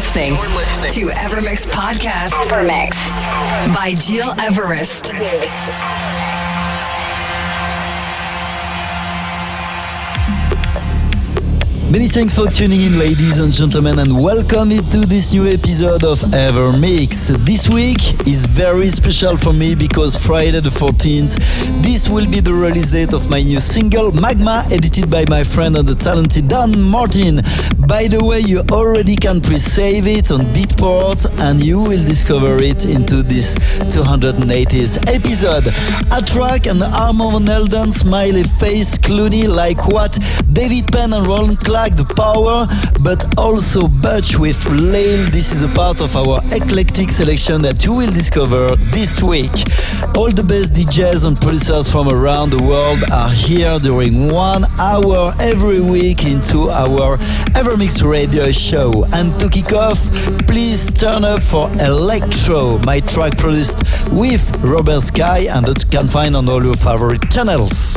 Listening to Evermix Podcast. Evermix by Gil Everest. Many thanks for tuning in, ladies and gentlemen, and welcome to this new episode of Ever Mix. This week is very special for me because Friday the 14th, this will be the release date of my new single, Magma, edited by my friend and the talented Dan Martin. By the way, you already can pre-save it on Beatport, and you will discover it into this 280th episode. A track and Armand Van Helden, Smiley Face, Clooney, like what? David Penn and Roland Clark the power, but also Butch with Lail. This is a part of our eclectic selection that you will discover this week. All the best DJs and producers from around the world are here during one hour every week into our Evermix radio show. And to kick off, please turn up for Electro, my track produced with Robert Sky and that you can find on all your favorite channels.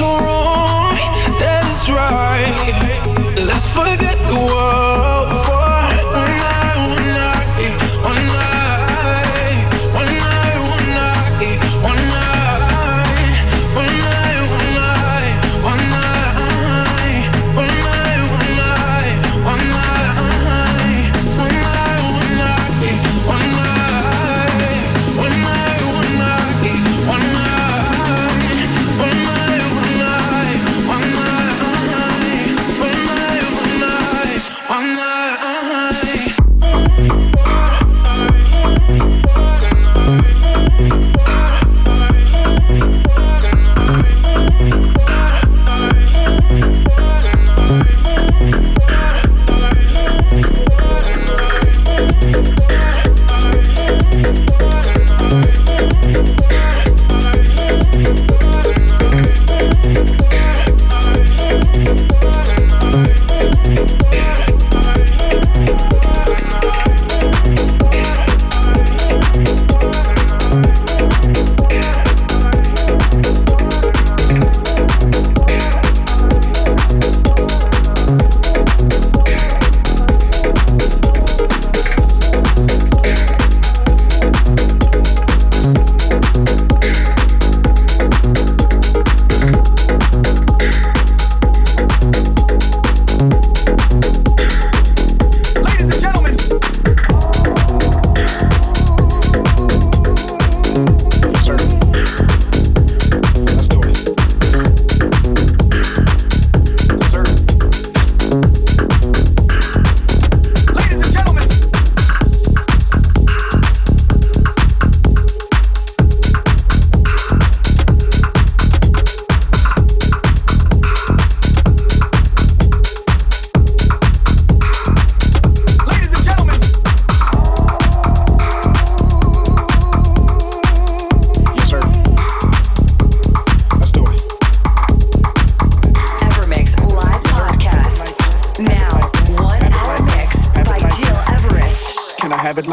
so wrong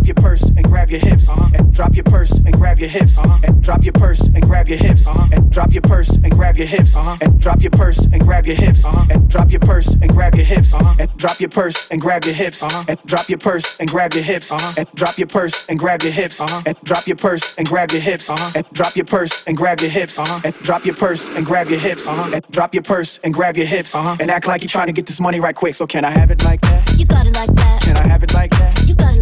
Your purse and grab your hips and drop your purse and grab your hips and drop your purse and grab your hips and drop your purse and grab your hips and drop your purse and grab your hips and drop your purse and grab your hips and drop your purse and grab your hips and drop your purse and grab your hips and drop your purse and grab your hips and drop your purse and grab your hips and drop your purse and grab your hips and drop your purse and grab your hips and drop your purse and grab your hips and act like you're trying to get this money right quick. So can I have it like that? You got it like that. Can I have it like that? You got it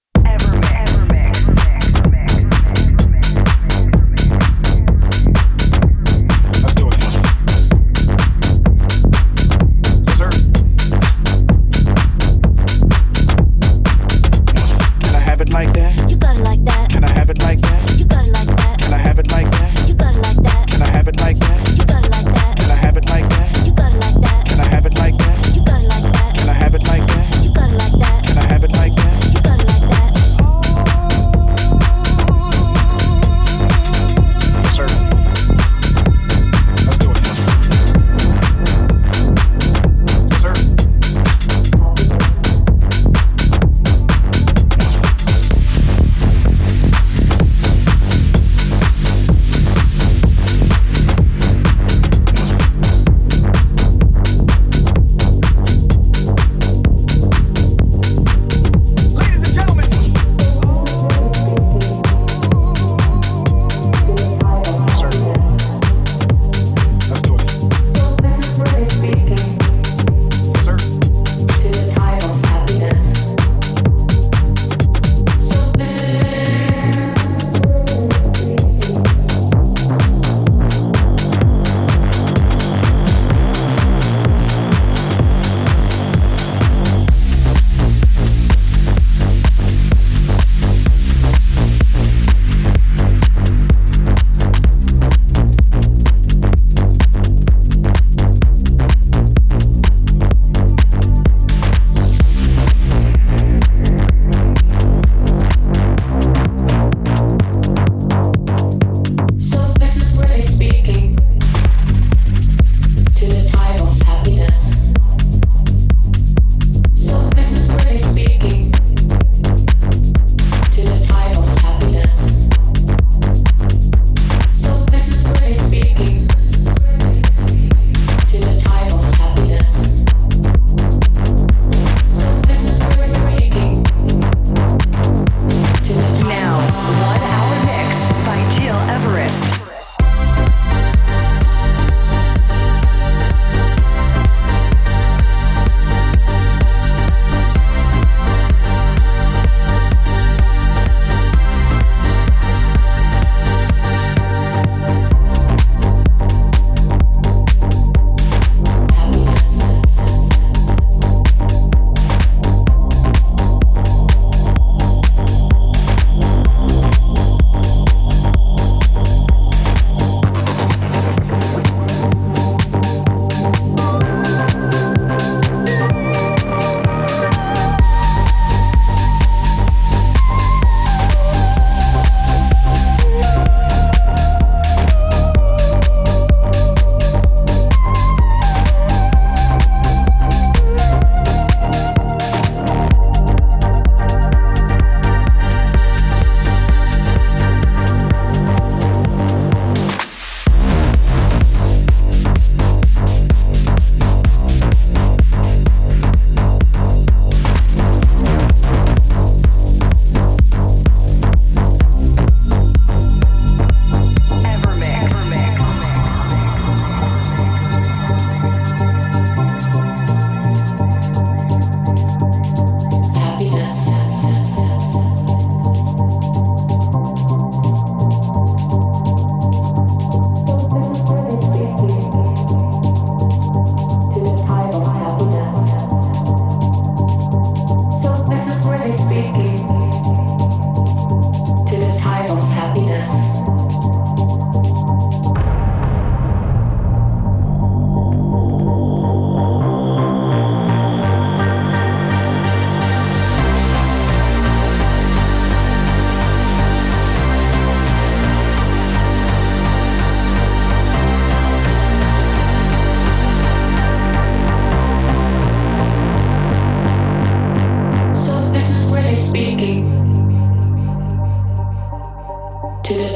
ever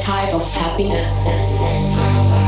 type of happiness.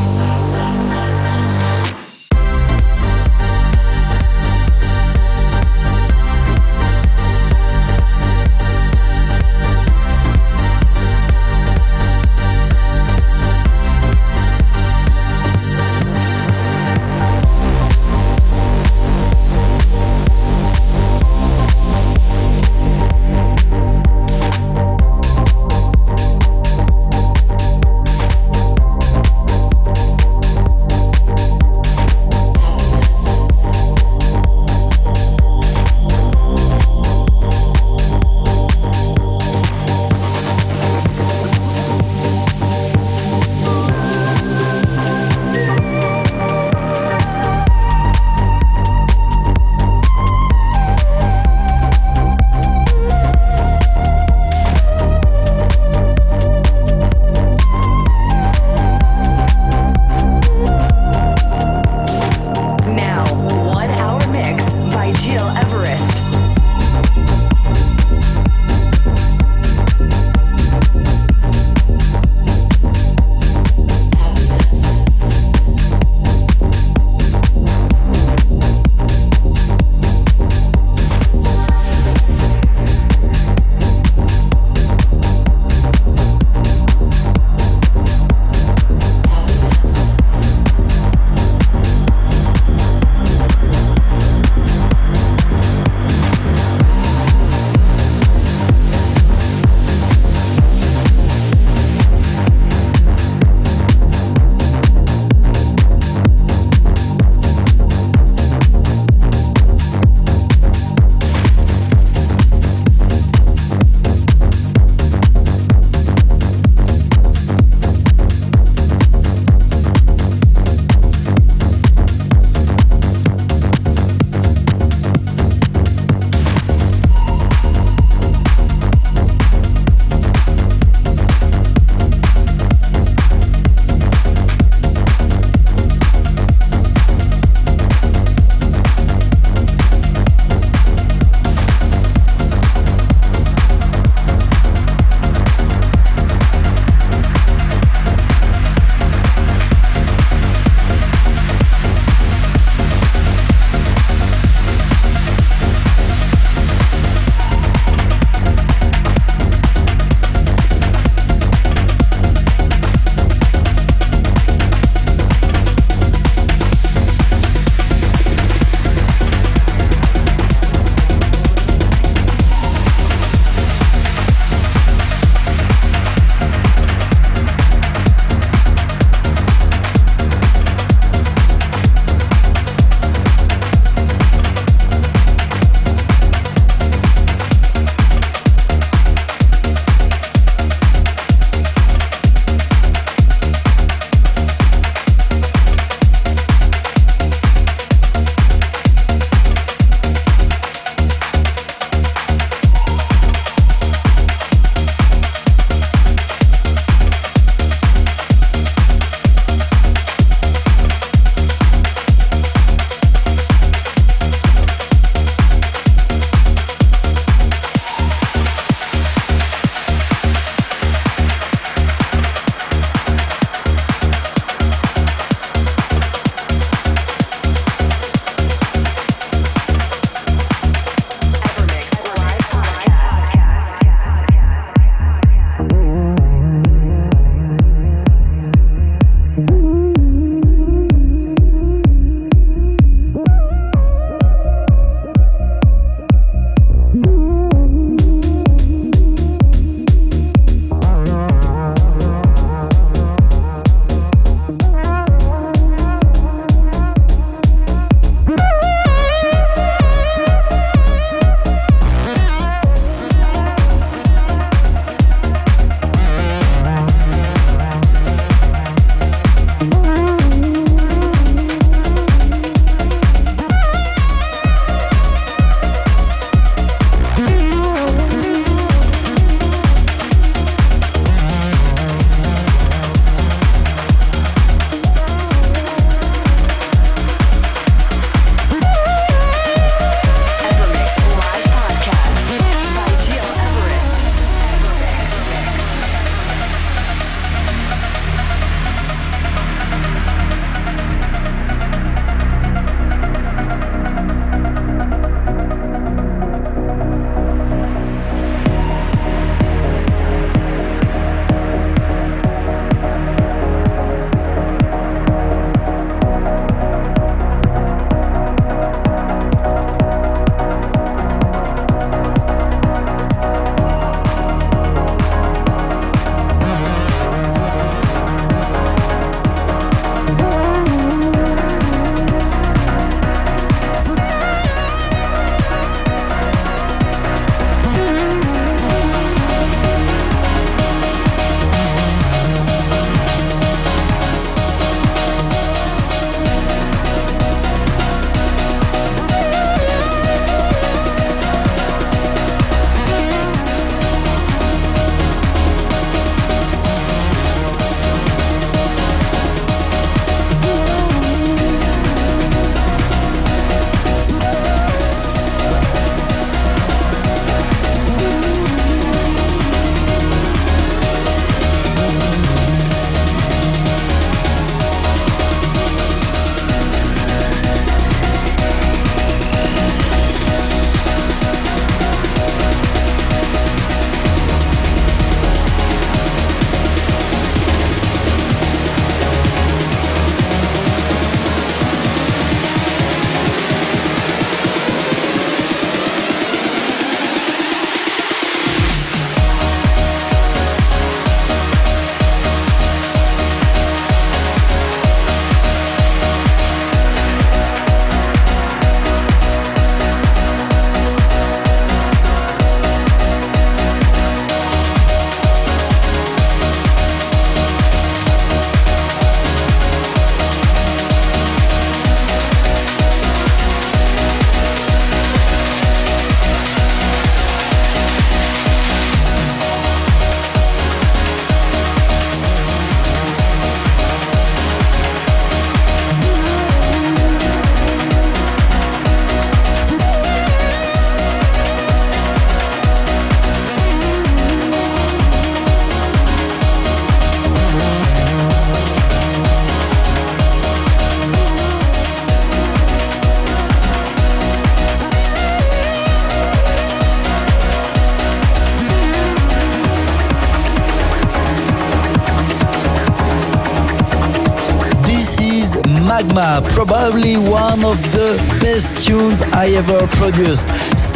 Magma, probably one of the best tunes I ever produced.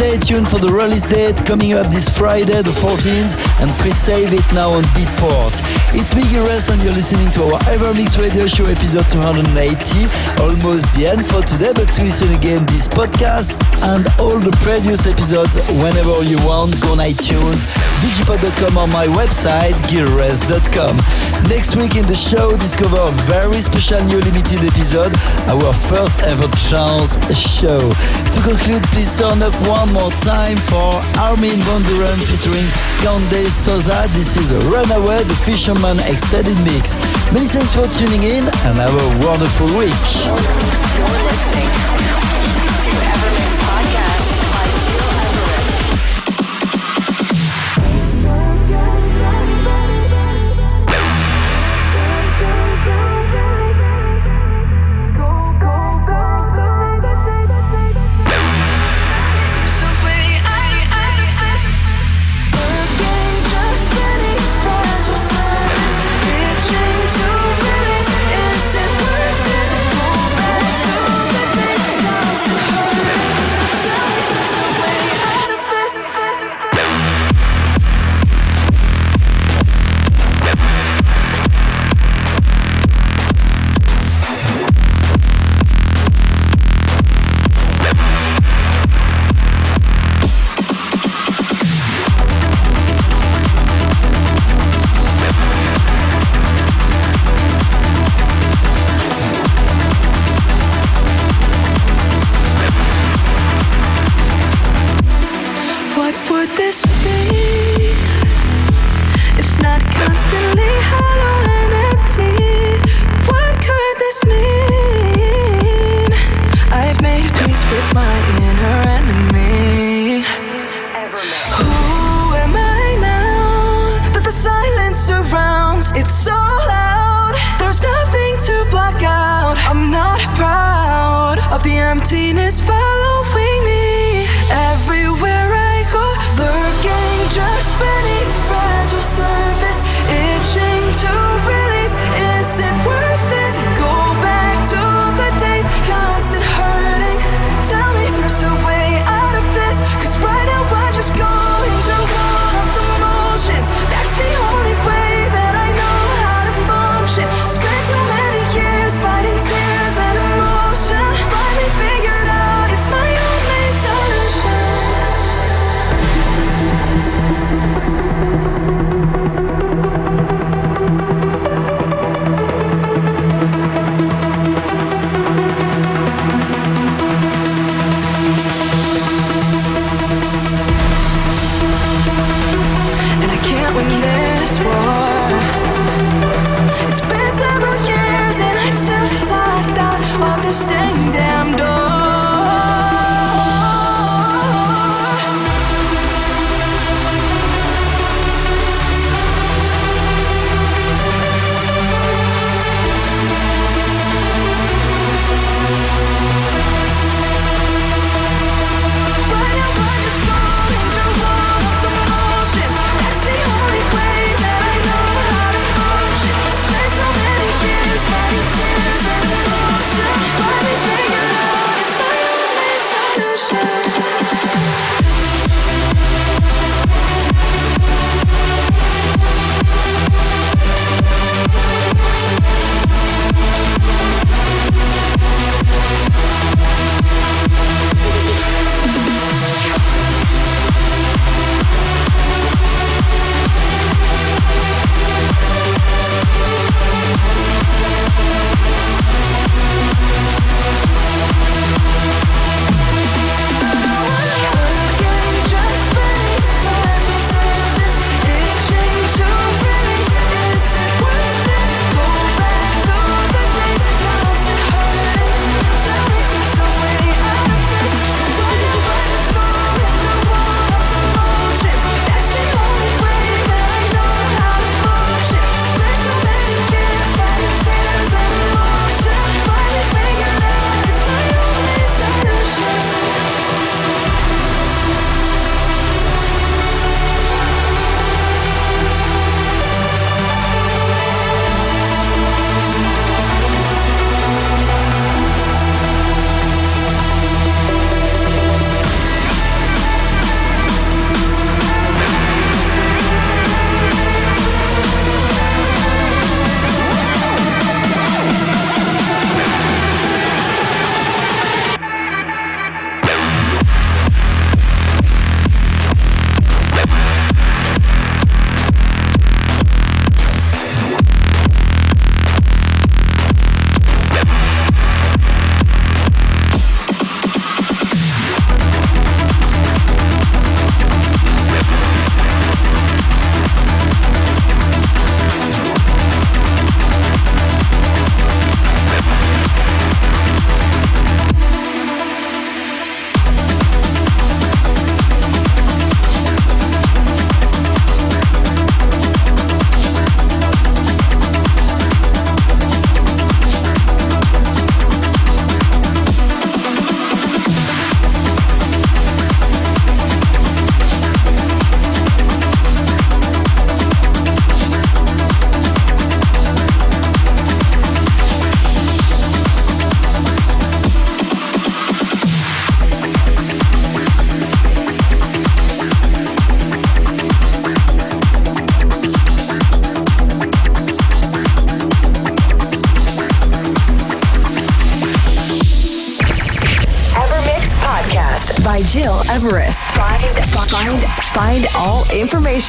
Stay tuned for the release date coming up this Friday the 14th and pre-save it now on Beatport. It's Miggy Rest and you're listening to our EverMix Radio Show episode 280. Almost the end for today, but to listen again this podcast and all the previous episodes whenever you want, go on iTunes, digipod.com or my website, gileverest.com. Next week in the show, discover a very special new limited episode, our first ever chance show. To conclude, please turn up one more time for Armin van Buuren featuring Conde Sosa. This is a Runaway, the Fisherman Extended Mix. Many thanks for tuning in and have a wonderful week.